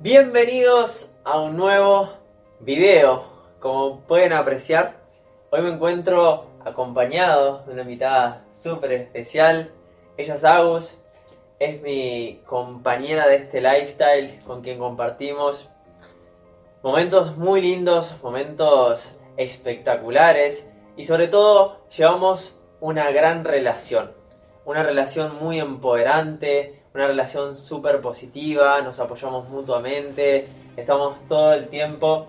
Bienvenidos a un nuevo video. Como pueden apreciar, hoy me encuentro acompañado de una invitada súper especial. Ella es Agus, es mi compañera de este lifestyle con quien compartimos momentos muy lindos, momentos espectaculares y sobre todo llevamos una gran relación. Una relación muy empoderante, una relación súper positiva, nos apoyamos mutuamente, estamos todo el tiempo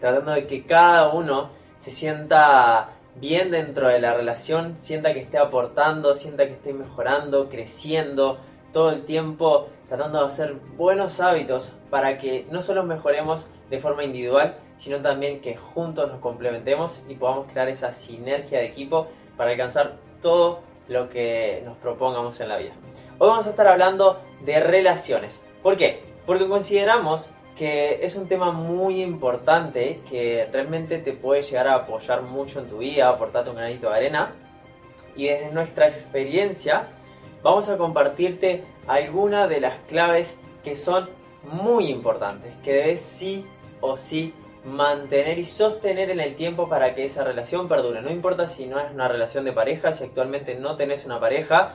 tratando de que cada uno se sienta bien dentro de la relación, sienta que esté aportando, sienta que esté mejorando, creciendo, todo el tiempo tratando de hacer buenos hábitos para que no solo mejoremos de forma individual, sino también que juntos nos complementemos y podamos crear esa sinergia de equipo para alcanzar todo lo que nos propongamos en la vida. Hoy vamos a estar hablando de relaciones. ¿Por qué? Porque consideramos que es un tema muy importante que realmente te puede llegar a apoyar mucho en tu vida, aportarte un granito de arena. Y desde nuestra experiencia vamos a compartirte algunas de las claves que son muy importantes, que debes sí o sí mantener y sostener en el tiempo para que esa relación perdure. No importa si no es una relación de pareja, si actualmente no tenés una pareja,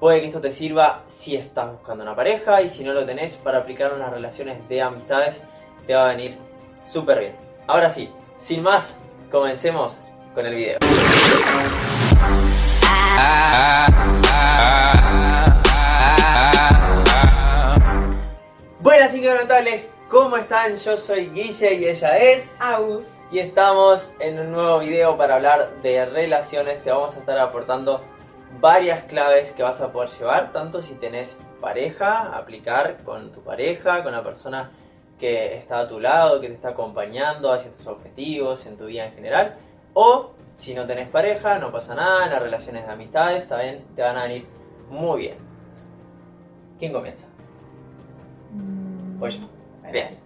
puede que esto te sirva si estás buscando una pareja y si no lo tenés para aplicar unas relaciones de amistades, te va a venir súper bien. Ahora sí, sin más, comencemos con el video. Buenas incrementales, ¿cómo están? Yo soy Guille y ella es Agus. y estamos en un nuevo video para hablar de relaciones. Te vamos a estar aportando varias claves que vas a poder llevar, tanto si tenés pareja, aplicar con tu pareja, con la persona que está a tu lado, que te está acompañando hacia tus objetivos, en tu vida en general, o si no tenés pareja, no pasa nada, las relaciones de amistades también te van a venir muy bien. ¿Quién comienza? Pues yo. Bien.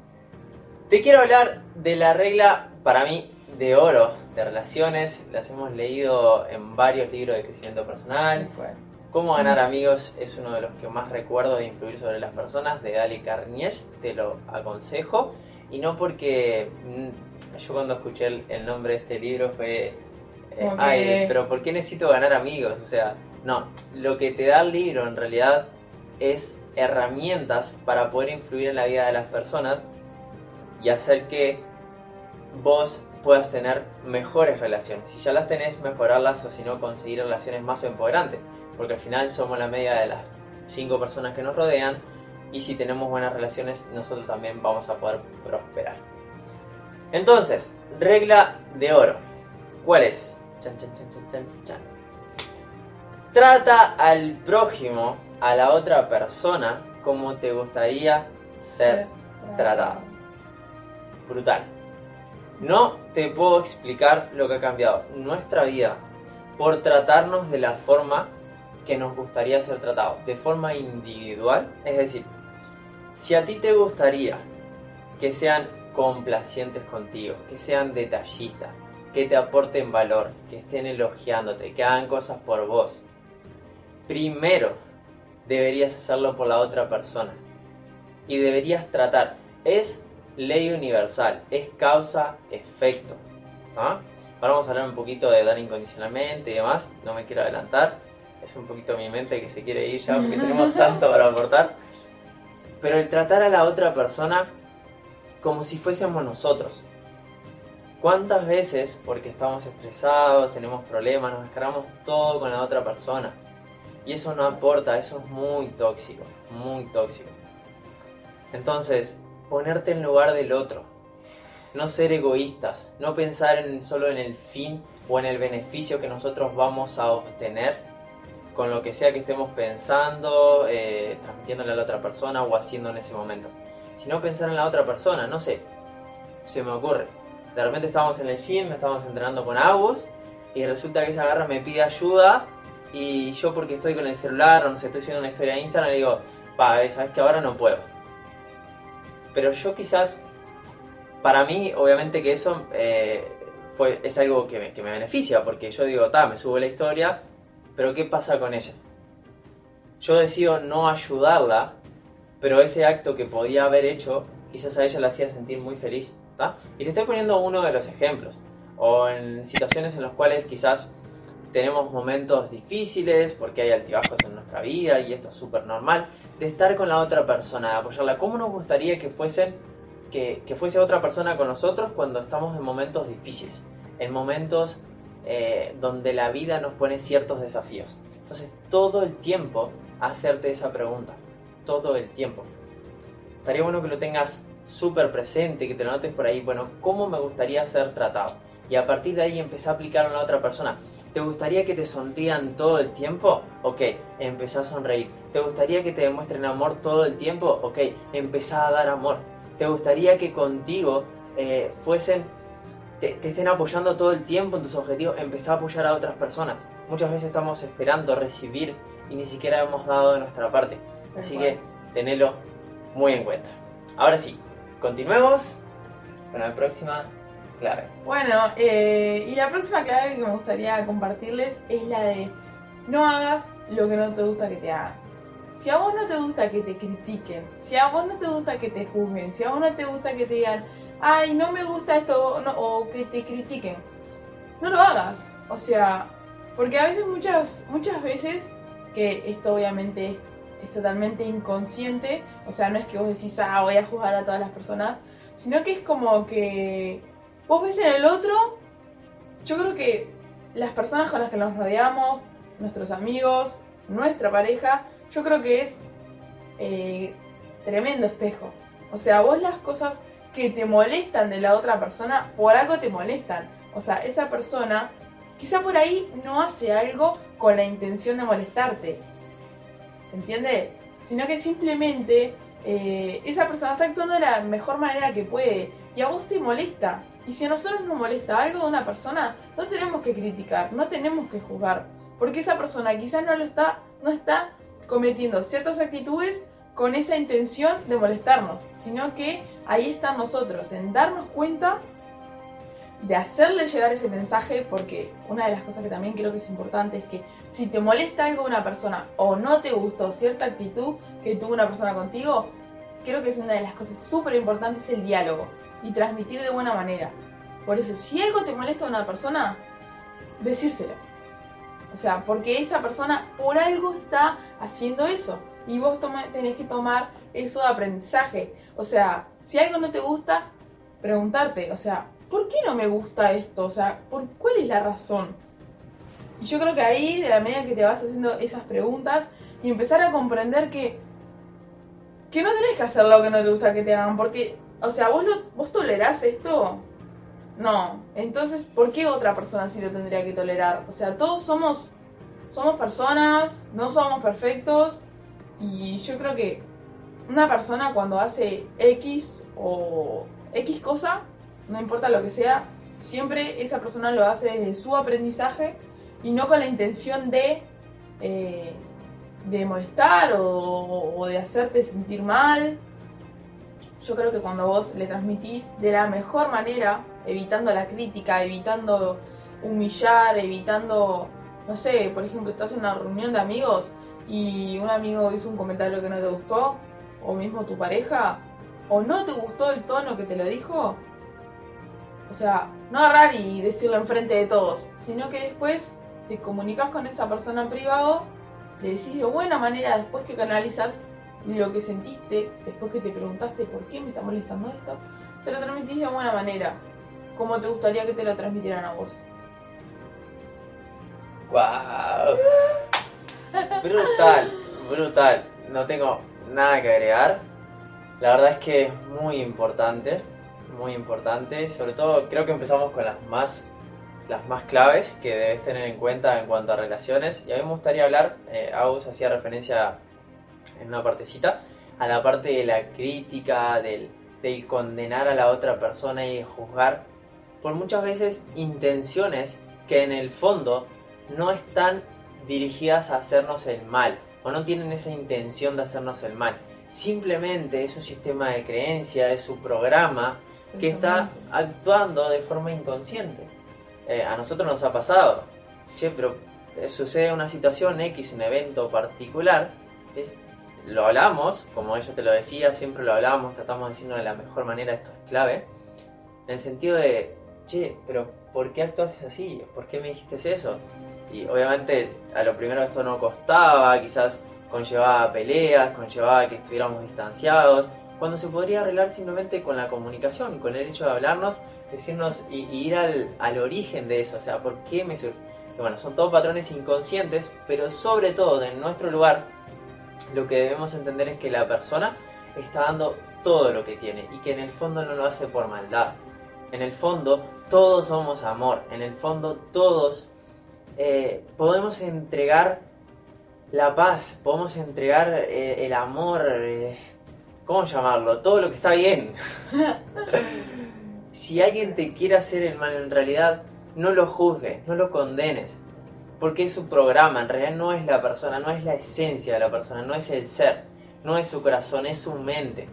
Te quiero hablar de la regla, para mí, de oro de relaciones. Las hemos leído en varios libros de crecimiento personal. Cómo ganar amigos es uno de los que más recuerdo de influir sobre las personas, de Dale Carnegie, te lo aconsejo. Y no porque mm, yo cuando escuché el, el nombre de este libro fue, eh, ay, pero ¿por qué necesito ganar amigos? O sea, no, lo que te da el libro en realidad es herramientas para poder influir en la vida de las personas y hacer que vos puedas tener mejores relaciones. Si ya las tenés, mejorarlas o si no, conseguir relaciones más empoderantes. Porque al final somos la media de las cinco personas que nos rodean y si tenemos buenas relaciones, nosotros también vamos a poder prosperar. Entonces, regla de oro. ¿Cuál es? Chan, chan, chan. Trata al prójimo, a la otra persona, como te gustaría ser tratado. Brutal. No te puedo explicar lo que ha cambiado nuestra vida por tratarnos de la forma que nos gustaría ser tratados, de forma individual. Es decir, si a ti te gustaría que sean complacientes contigo, que sean detallistas, que te aporten valor, que estén elogiándote, que hagan cosas por vos, primero deberías hacerlo por la otra persona. Y deberías tratar. Es ley universal, es causa-efecto. ¿ah? Ahora vamos a hablar un poquito de dar incondicionalmente y demás. No me quiero adelantar. Es un poquito mi mente que se quiere ir ya porque tenemos tanto para aportar. Pero el tratar a la otra persona como si fuésemos nosotros. ¿Cuántas veces, porque estamos estresados, tenemos problemas, nos descargamos todo con la otra persona? Y eso no aporta, eso es muy tóxico, muy tóxico. Entonces, ponerte en lugar del otro. No ser egoístas, no pensar en, solo en el fin o en el beneficio que nosotros vamos a obtener con lo que sea que estemos pensando, eh, transmitiéndole a la otra persona o haciendo en ese momento. Sino pensar en la otra persona, no sé, se me ocurre. De repente estamos en el gym, estamos entrenando con Agus y resulta que ella agarra, me pide ayuda y yo porque estoy con el celular o no sé, estoy haciendo una historia de Instagram digo, pa, eh, sabes que ahora no puedo. Pero yo quizás, para mí, obviamente que eso eh, fue, es algo que me, que me beneficia, porque yo digo, ta, me subo la historia, pero ¿qué pasa con ella? Yo decido no ayudarla, pero ese acto que podía haber hecho quizás a ella la hacía sentir muy feliz. Y te estoy poniendo uno de los ejemplos. O en situaciones en las cuales quizás tenemos momentos difíciles porque hay altibajos en nuestra vida y esto es súper normal, de estar con la otra persona, de apoyarla. ¿Cómo nos gustaría que fuese, que, fuese otra persona con nosotros cuando estamos en momentos difíciles? En momentos eh, donde la vida nos pone ciertos desafíos. Entonces, todo el tiempo hacerte esa pregunta. Todo el tiempo. Estaría bueno que lo tengas súper presente, que te lo notes por ahí. Bueno, ¿cómo me gustaría ser tratado? Y a partir de ahí empezar a aplicarlo a la otra persona. ¿Te gustaría que te sonrían todo el tiempo? Ok, empezá a sonreír. ¿Te gustaría que te demuestren amor todo el tiempo? Ok, empezá a dar amor. ¿Te gustaría que contigo eh, fuesen, te, te, estén apoyando todo el tiempo en tus objetivos? Empezá a apoyar a otras personas. Muchas veces estamos esperando recibir y ni siquiera hemos dado de nuestra parte. Así que tenelo muy en cuenta. Ahora sí, continuemos con la próxima clave. Bueno, eh, y la próxima clave que me gustaría compartirles es la de no hagas lo que no te gusta que te hagan. Si a vos no te gusta que te critiquen, si a vos no te gusta que te juzguen, si a vos no te gusta que te digan, ay, no me gusta esto, o que te critiquen, no lo hagas. O sea, porque a veces, muchas, muchas veces, que esto obviamente es totalmente inconsciente, o sea, no es que vos decís, ah, voy a juzgar a todas las personas, sino que es como que Vos ves en el otro, yo creo que las personas con las que nos rodeamos, nuestros amigos, nuestra pareja, yo creo que es eh, tremendo espejo. O sea, vos las cosas que te molestan de la otra persona, por algo te molestan. O sea, esa persona quizá por ahí no hace algo con la intención de molestarte. ¿Se entiende? Sino que simplemente eh, esa persona está actuando de la mejor manera que puede y a vos te molesta. Y si a nosotros nos molesta algo de una persona, no tenemos que criticar, no tenemos que juzgar, porque esa persona quizás no lo está, no está cometiendo ciertas actitudes con esa intención de molestarnos, sino que ahí están nosotros, en darnos cuenta de hacerle llegar ese mensaje, porque una de las cosas que también creo que es importante es que si te molesta algo de una persona o no te gustó cierta actitud que tuvo una persona contigo, creo que es una de las cosas súper importantes el diálogo y transmitir de buena manera. Por eso, si algo te molesta a una persona, decírselo. O sea, porque esa persona por algo está haciendo eso. Y vos tenés que tomar eso de aprendizaje. O sea, si algo no te gusta, preguntarte, o sea, ¿por qué no me gusta esto? O sea, ¿por cuál es la razón? Y yo creo que ahí, de la medida que te vas haciendo esas preguntas y empezar a comprender que, que no tenés que hacer lo que no te gusta que te hagan, porque o sea, ¿vos, lo, ¿vos tolerás esto? No. Entonces, ¿por qué otra persona sí lo tendría que tolerar? O sea, todos somos, somos personas, no somos perfectos. Y yo creo que una persona cuando hace X o X cosa, no importa lo que sea, siempre esa persona lo hace desde su aprendizaje y no con la intención de, eh, de molestar o, o de hacerte sentir mal yo creo que cuando vos le transmitís de la mejor manera, evitando la crítica, evitando humillar, evitando, no sé, por ejemplo, estás en una reunión de amigos y un amigo hizo un comentario que no te gustó, o mismo tu pareja, o no te gustó el tono que te lo dijo, o sea, no agarrar y decirlo enfrente de todos, sino que después te comunicas con esa persona en privado, le decís de buena manera después que canalizas lo que sentiste después que te preguntaste por qué me está molestando esto, se lo transmitís de buena manera, como te gustaría que te lo transmitieran a vos. ¡Wow! Brutal, brutal. No tengo nada que agregar. La verdad es que es muy importante, muy importante. Sobre todo creo que empezamos con las más, las más claves que debes tener en cuenta en cuanto a relaciones. Y a mí me gustaría hablar, eh, Agus hacía referencia en una partecita, a la parte de la crítica, del, del condenar a la otra persona y juzgar por muchas veces intenciones que en el fondo no están dirigidas a hacernos el mal o no tienen esa intención de hacernos el mal. Simplemente es un sistema de creencia, es su programa que está actuando de forma inconsciente. Eh, a nosotros nos ha pasado, che, pero eh, sucede una situación X, un evento particular, es lo hablamos, como ella te lo decía, siempre lo hablamos, tratamos de decirlo de la mejor manera, esto es clave, en el sentido de, che, pero ¿por qué actuaste así? ¿Por qué me dijiste eso? Y obviamente a lo primero esto no costaba, quizás conllevaba peleas, conllevaba que estuviéramos distanciados, cuando se podría arreglar simplemente con la comunicación, con el hecho de hablarnos, decirnos y, ir al, al, origen de eso, o sea, ¿por qué me Bueno, son todos patrones inconscientes, pero sobre todo en nuestro lugar, lo que debemos entender es que la persona está dando todo lo que tiene y que en el fondo no lo hace por maldad. En el fondo todos somos amor, en el fondo todos eh, podemos entregar la paz, podemos entregar eh, el amor, eh, ¿cómo llamarlo? Todo lo que está bien. si alguien te quiere hacer el mal en realidad, no lo juzgues, no lo condenes. Porque es su programa, en realidad no es la persona, no es la esencia de la persona, no es el ser, no es su corazón, es su mente.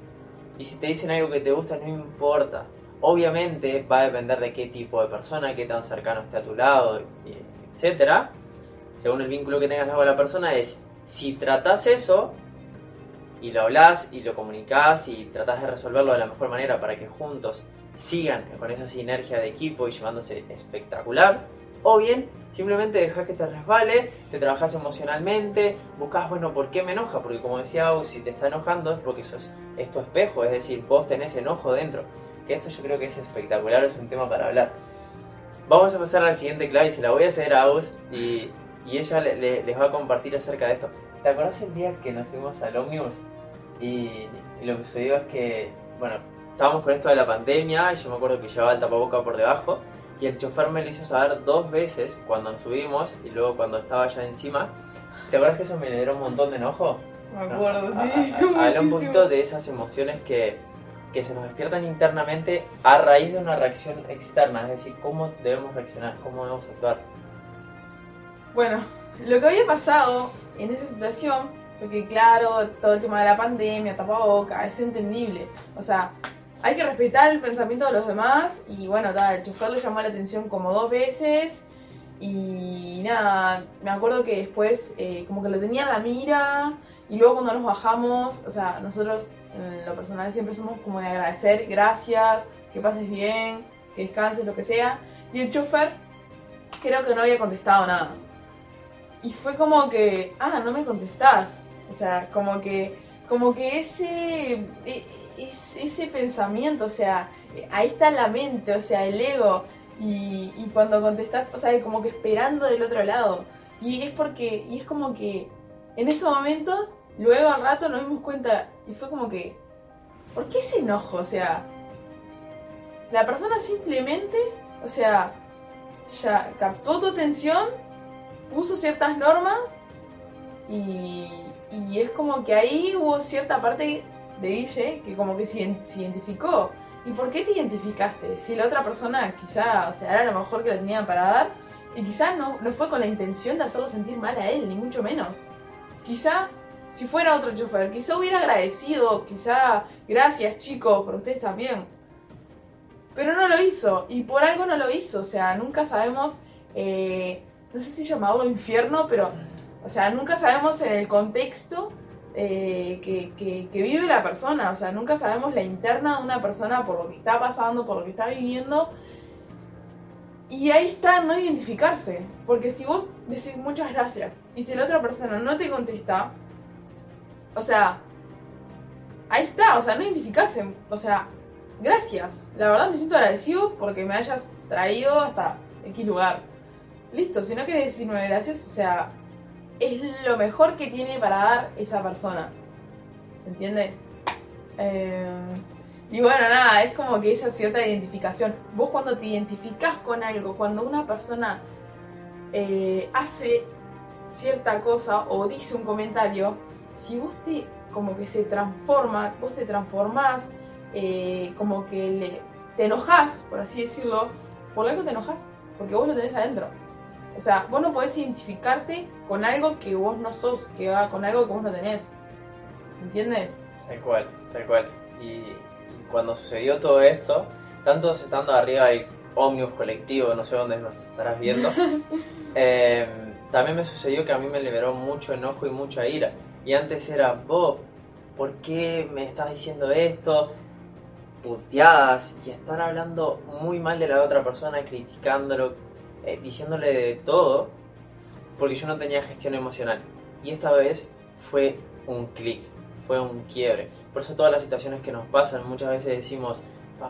Y si te dicen algo que te gusta, no importa. Obviamente va a depender de qué tipo de persona, qué tan cercano esté a tu lado, etcétera, según el vínculo que tengas con la persona, es si tratas eso y lo hablas y lo comunicas y tratas de resolverlo de la mejor manera para que juntos sigan con esa sinergia de equipo y llevándose espectacular, o bien simplemente dejas que te resbale, te trabajas emocionalmente, buscas, bueno, ¿por qué me enoja? Porque como decía si te está enojando es porque eso es, espejo, es decir, vos tenés enojo dentro. Que esto yo creo que es espectacular, es un tema para hablar. Vamos a pasar a la siguiente clave y se la voy a hacer a Aus y, ella les va a compartir acerca de esto. ¿Te acuerdas el día que nos fuimos al Omnius? Y, lo que sucedió es que, bueno, estábamos con esto de la pandemia y yo me acuerdo que llevaba el tapaboca por debajo y el chofer me lo hizo saber dos veces cuando subimos y luego cuando estaba ya encima. ¿Te acuerdas que eso me generó un montón de enojo? Me acuerdo, sí. Habla un poquito de esas emociones que, que se nos despiertan internamente a raíz de una reacción externa, es decir, cómo debemos reaccionar, cómo debemos actuar. Bueno, lo que había pasado en esa situación, porque claro, todo el tema de la pandemia, tapaboca, es entendible. O sea, hay que respetar el pensamiento de los demás y bueno, tal, el chofer le llamó la atención como dos veces y nada, me acuerdo que después eh, como que lo tenía en la mira y luego cuando nos bajamos, o sea, nosotros en lo personal siempre somos como de agradecer, gracias, que pases bien, que descanses, lo que sea. Y el chofer creo que no había contestado nada. Y fue como que, ah, no me contestás. O sea, como que, como que ese, e, ese, pensamiento, o sea, ahí está la mente, o sea, el ego. Y, cuando contestás, o sea, como que esperando del otro lado. Y es porque, y es como que en ese momento Luego al rato nos dimos cuenta y fue como que, ¿por qué ese enojo? O sea, la persona simplemente, o sea, ya captó tu atención, puso ciertas normas y, y es como que ahí hubo cierta parte de Guille que como que se, identificó. ¿Y por qué te identificaste? Si la otra persona quizá, o sea, era lo mejor que le tenían para dar y quizá no, no fue con la intención de hacerlo sentir mal a él, ni mucho menos. Quizá si fuera otro chofer, quizá hubiera agradecido, quizá gracias chicos, por ustedes también. Pero no lo hizo, y por algo no lo hizo, o sea, nunca sabemos, eh, no sé si llamarlo infierno, pero, o sea, nunca sabemos en el contexto eh, que, vive la persona, o sea, nunca sabemos la interna de una persona por lo que está pasando, por lo que está viviendo. Y ahí está no identificarse, porque si vos decís muchas gracias y si la otra persona no te contesta, o sea, ahí está, o sea, no identificarse. O sea, gracias. La verdad me siento agradecido porque me hayas traído hasta X lugar. Listo, si no quieres decirme gracias, o sea, es lo mejor que tiene para dar esa persona. ¿Se entiende? Eh, y bueno, nada, es como que esa cierta identificación. Vos cuando te identificás con algo, cuando una persona eh, hace cierta cosa o dice un comentario, si vos te, como que se transforma, vos te transformás, eh, como que le, te enojas, por así decirlo, por algo te enojas, porque vos lo tenés adentro. O sea, vos no podés identificarte con algo que vos no sos, que va con algo que vos no tenés. ¿Se entiende? Tal cual, tal cual. Y, cuando sucedió todo esto, tanto estando arriba hay ómnibus colectivo, no sé dónde nos estarás viendo, eh, también me sucedió que a mí me liberó mucho enojo y mucha ira. Y antes era, vos, ¿por qué me estás diciendo esto? Puteadas y estar hablando muy mal de la otra persona, criticándolo, eh, diciéndole de todo, porque yo no tenía gestión emocional. Y esta vez fue un clic, fue un quiebre. Por eso todas las situaciones que nos pasan, muchas veces decimos,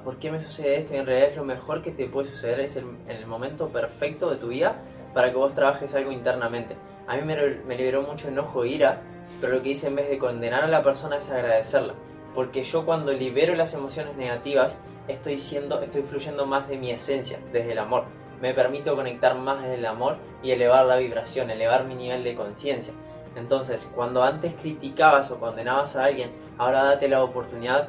¿por qué me sucede esto? Y en realidad es lo mejor que te puede suceder, es el, en el momento perfecto de tu vida para que vos trabajes algo internamente. A mí me, me liberó mucho enojo e ira, pero lo que hice en vez de condenar a la persona es agradecerla. Porque yo cuando libero las emociones negativas, estoy siendo, estoy fluyendo más de mi esencia, desde el amor. Me permito conectar más desde el amor y elevar la vibración, elevar mi nivel de conciencia. Entonces, cuando antes criticabas o condenabas a alguien, ahora date la oportunidad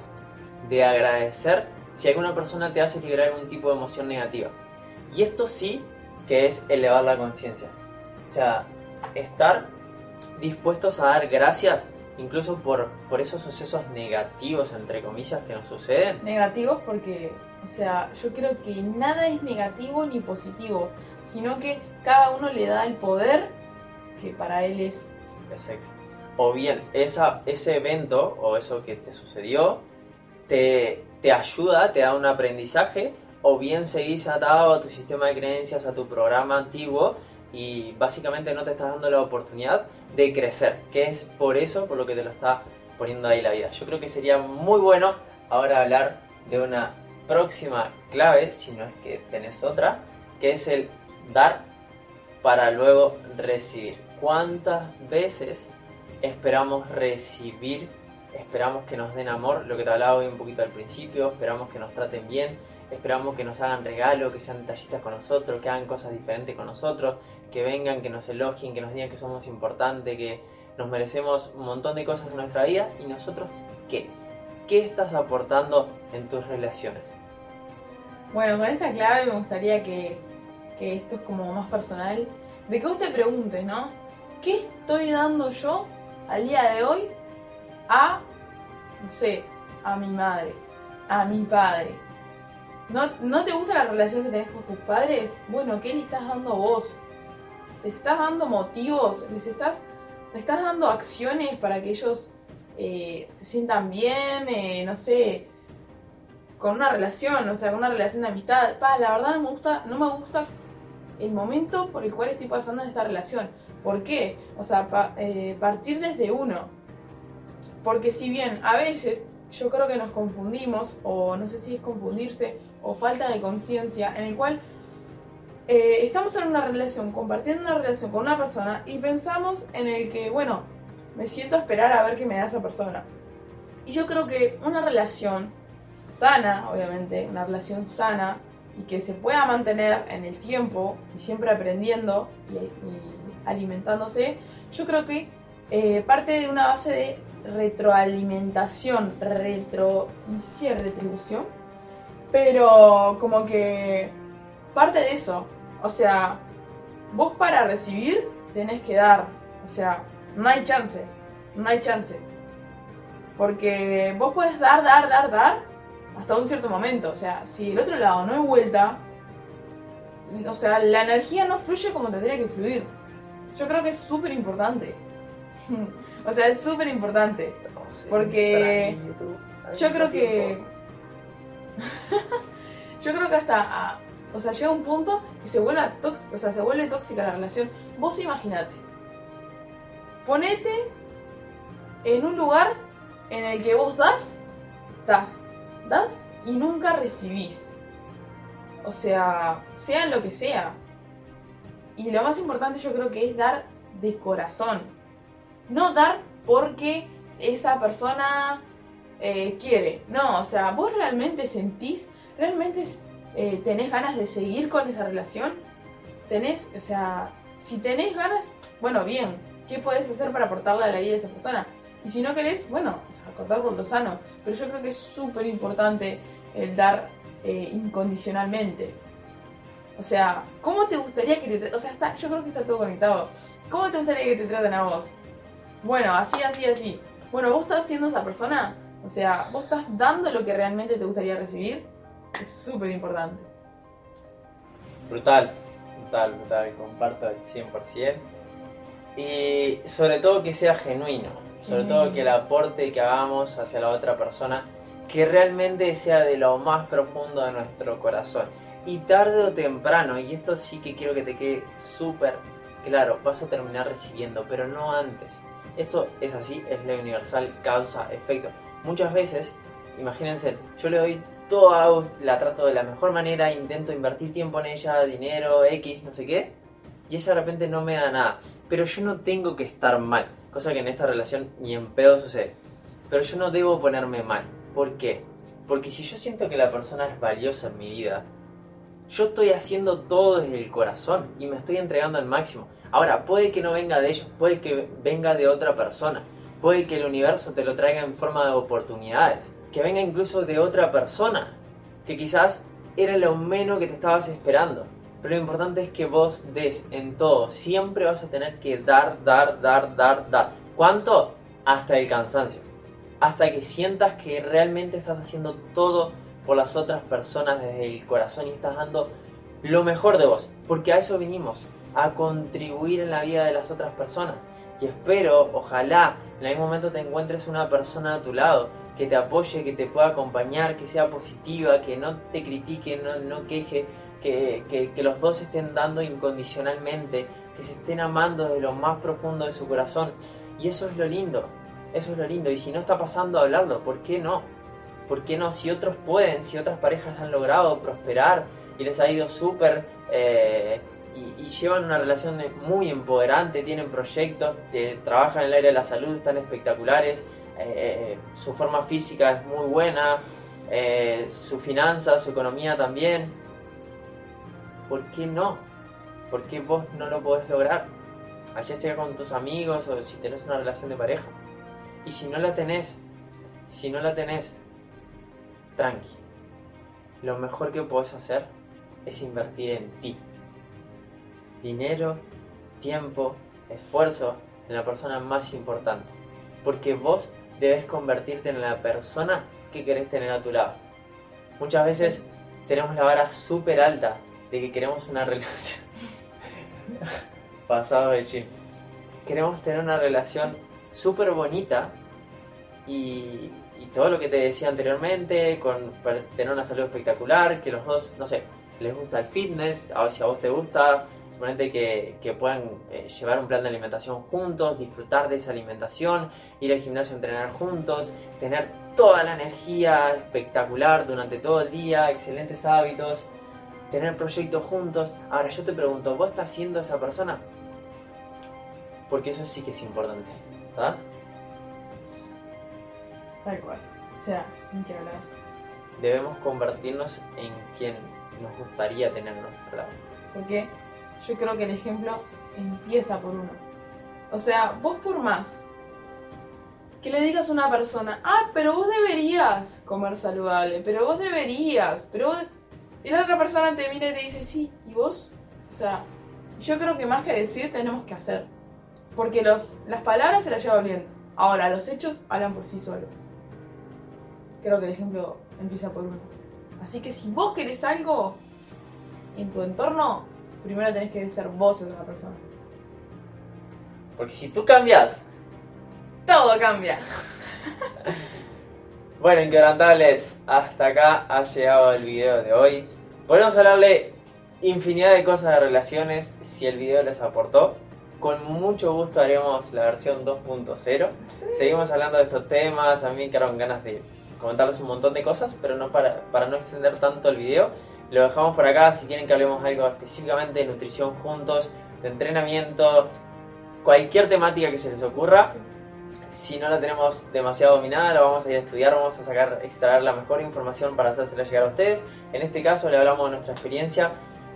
de agradecer si alguna persona te hace liberar algún tipo de emoción negativa. Y esto sí que es elevar la conciencia. O sea, estar dispuestos a dar gracias incluso por, por esos sucesos negativos, entre comillas, que nos suceden. Negativos porque, o sea, yo creo que nada es negativo ni positivo, sino que cada uno le da el poder que para él es. Exacto. O bien, ese evento o eso que te sucedió te, te ayuda, te da un aprendizaje, o bien seguís atado a tu sistema de creencias, a tu programa antiguo y básicamente no te estás dando la oportunidad de crecer, que es por eso por lo que te lo está poniendo ahí la vida. Yo creo que sería muy bueno ahora hablar de una próxima clave, si no es que tenés otra, que es el dar para luego recibir. ¿Cuántas veces esperamos recibir, esperamos que nos den amor, lo que te hablaba hoy un poquito al principio, esperamos que nos traten bien, esperamos que nos hagan regalo, que sean detallistas con nosotros, que hagan cosas diferentes con nosotros, que vengan, que nos elogien, que nos digan que somos importantes, que nos merecemos un montón de cosas en nuestra vida. ¿Y nosotros qué? ¿Qué estás aportando en tus relaciones? Bueno, con esta clave me gustaría que, que esto es como más personal, de que vos te preguntes, ¿no? ¿Qué estoy dando yo al día de hoy a, no sé, a mi madre, a mi padre? ¿No, ¿No te gusta la relación que tenés con tus padres? Bueno, ¿qué le estás dando vos? les estás dando motivos, les estás, estás dando acciones para que ellos eh, se sientan bien, eh, no sé, con una relación, o sea, con una relación de amistad. Pa, la verdad no me gusta, no me gusta el momento por el cual estoy pasando en esta relación. ¿Por qué? O sea, eh, partir desde uno. Porque si bien a veces yo creo que nos confundimos, o no sé si es confundirse, o falta de conciencia, en el cual eh, estamos en una relación, compartiendo una relación con una persona y pensamos en el que, bueno, me siento a esperar a ver qué me da esa persona. Y yo creo que una relación sana, obviamente, una relación sana y que se pueda mantener en el tiempo y siempre aprendiendo y, alimentándose, yo creo que eh, parte de una base de retroalimentación, retro, si retribución, pero como que parte de eso, o sea, vos para recibir tenés que dar. O sea, no hay chance. No hay chance. Porque vos podés dar, dar, dar, dar hasta un cierto momento. O sea, si el otro lado no hay vuelta, o sea, la energía no fluye como tendría que fluir. Yo creo que es súper importante. o sea, es súper importante. Porque yo creo que... yo creo que hasta o sea, llega un punto que se vuelve, tóxica, o sea, se vuelve tóxica la relación. Vos imaginate. Ponete en un lugar en el que vos das, das, das y nunca recibís. O sea, sea lo que sea. Y lo más importante yo creo que es dar de corazón. No dar porque esa persona eh, quiere. No, o sea, vos realmente sentís, realmente eh, ¿tenés ganas de seguir con esa relación? ¿Tenés, o sea, si tenés ganas, bueno, bien, ¿qué puedes hacer para aportarle a la vida de esa persona? Y si no querés, bueno, cortar por lo sano. Pero yo creo que es súper importante el dar eh, incondicionalmente. O sea, ¿cómo te gustaría que te... O sea, está, yo creo que está todo conectado. ¿Cómo te gustaría que te traten a vos? Bueno, así, así, así. Bueno, vos estás siendo esa persona. O sea, vos estás dando lo que realmente te gustaría recibir. Es súper importante. Brutal, brutal, brutal, comparto al 100%. Y sobre todo que sea genuino, Sobre todo que el aporte que hagamos hacia la otra persona, que realmente sea de lo más profundo de nuestro corazón. Y tarde o temprano, y esto sí que quiero que te quede súper claro, vas a terminar recibiendo, pero no antes. Esto es así, es ley universal, causa, efecto. Muchas veces, imagínense, yo le doy todo a la trato de la mejor manera, intento invertir tiempo en ella, dinero, X, no sé qué, y ella de repente no me da nada. Pero yo no tengo que estar mal, cosa que en esta relación ni en pedo sucede. Pero yo no debo ponerme mal. ¿Por qué? Porque si yo siento que la persona es valiosa en mi vida, yo estoy haciendo todo desde el corazón y me estoy entregando al máximo. Ahora, puede que no venga de ellos, puede que venga de otra persona, puede que el universo te lo traiga en forma de oportunidades, que venga incluso de otra persona, que quizás era lo menos que te estabas esperando. Pero lo importante es que vos des en todo. Siempre vas a tener que dar, dar, dar, dar, dar. ¿Cuánto? Hasta el cansancio. Hasta que sientas que realmente estás haciendo todo por las otras personas desde el corazón y estás dando lo mejor de vos. Porque a eso vinimos, a contribuir en la vida de las otras personas. Y espero, ojalá, en algún momento te encuentres una persona a tu lado que te apoye, que te pueda acompañar, que sea positiva, que no te critique, no, no queje, que, los dos estén dando incondicionalmente, que se estén amando desde lo más profundo de su corazón. Y eso es lo lindo, eso es lo lindo. Y si no está pasando, hablarlo, ¿por qué no? ¿Por qué no? Si otros pueden, si otras parejas han logrado prosperar y les ha ido súper eh, y, llevan una relación muy empoderante, tienen proyectos, trabajan en el área de la salud, están espectaculares, eh, su forma física es muy buena, eh, su finanza, su economía también. ¿Por qué no? ¿Por qué vos no lo podés lograr? Allá sea con tus amigos o si tenés una relación de pareja. Y si no la tenés, si no la tenés, tranqui. Lo mejor que puedes hacer es invertir en ti. Dinero, tiempo, esfuerzo en la persona más importante. Porque vos debes convertirte en la persona que querés tener a tu lado. Muchas veces tenemos la vara súper alta de que queremos una relación. Pasado de chip. Queremos tener una relación súper bonita y, todo lo que te decía anteriormente, con tener una salud espectacular, que los dos, no sé, les gusta el fitness, a ver si a vos te gusta, suponete que, que puedan eh, llevar un plan de alimentación juntos, disfrutar de esa alimentación, ir al gimnasio a entrenar juntos, tener toda la energía espectacular durante todo el día, excelentes hábitos, tener proyectos juntos. Ahora yo te pregunto, ¿vos estás siendo esa persona? Porque eso sí que es importante, ¿verdad? Tal cual. O sea, hablar. Debemos convertirnos en quien nos gustaría tener a nuestro lado. Porque yo creo que el ejemplo empieza por uno. O sea, vos por más que le digas a una persona, ah, pero vos deberías comer saludable, pero vos deberías, pero vos... Y la otra persona te mira y te dice, sí, ¿y vos? O sea, yo creo que más que decir tenemos que hacer. Porque los, las palabras se las lleva el viento. Ahora, los hechos hablan por sí solos. Creo que el ejemplo empieza por uno. Así que si vos querés algo en tu entorno, primero tenés que ser vos esa persona. Porque si tú cambias, Todo cambia. Bueno, inquebrantables, hasta acá ha llegado el video de hoy. Podemos hablarle infinidad de cosas de relaciones si el video les aportó. Con mucho gusto haremos la versión 2.0. Seguimos hablando de estos temas, a mí me quedaron ganas de comentarles un montón de cosas, pero no para, para no extender tanto el video. Lo dejamos por acá si quieren que hablemos algo específicamente de nutrición juntos, de entrenamiento, cualquier temática que se les ocurra. Si no la tenemos demasiado dominada, la vamos a ir a estudiar, vamos a sacar, extraer la mejor información para hacérsela llegar a ustedes. En este caso le hablamos de nuestra experiencia.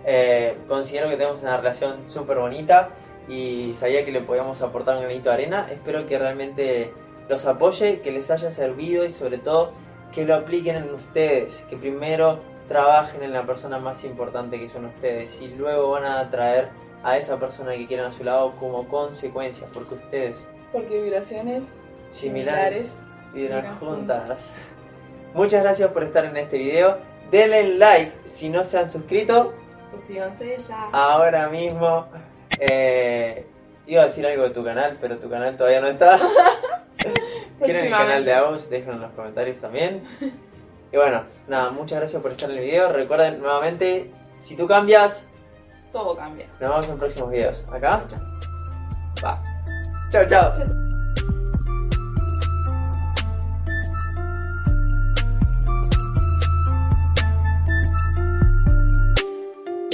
Eh, considero que tenemos una relación súper bonita y sabía que le podíamos aportar un granito de arena. Espero que realmente los apoye, que les haya servido y sobre todo que lo apliquen en ustedes. Que primero trabajen en la persona más importante que son ustedes y luego van a atraer a esa persona que quieren a su lado como consecuencia, porque ustedes Porque vibraciones similares vibran vibran juntas. Muchas gracias por estar en este video. Denle like si no se han suscrito suscríbanse ya. ahora mismo. Eh, iba a decir algo de tu canal, pero tu canal todavía no está. quieren el canal de Agus, déjenlo en los comentarios también. Y bueno, nada, muchas gracias por estar en el video. Recuerden nuevamente, si tú cambias, Todo cambia. nos vemos en próximos videos. Acá. Chao, chao. Chao.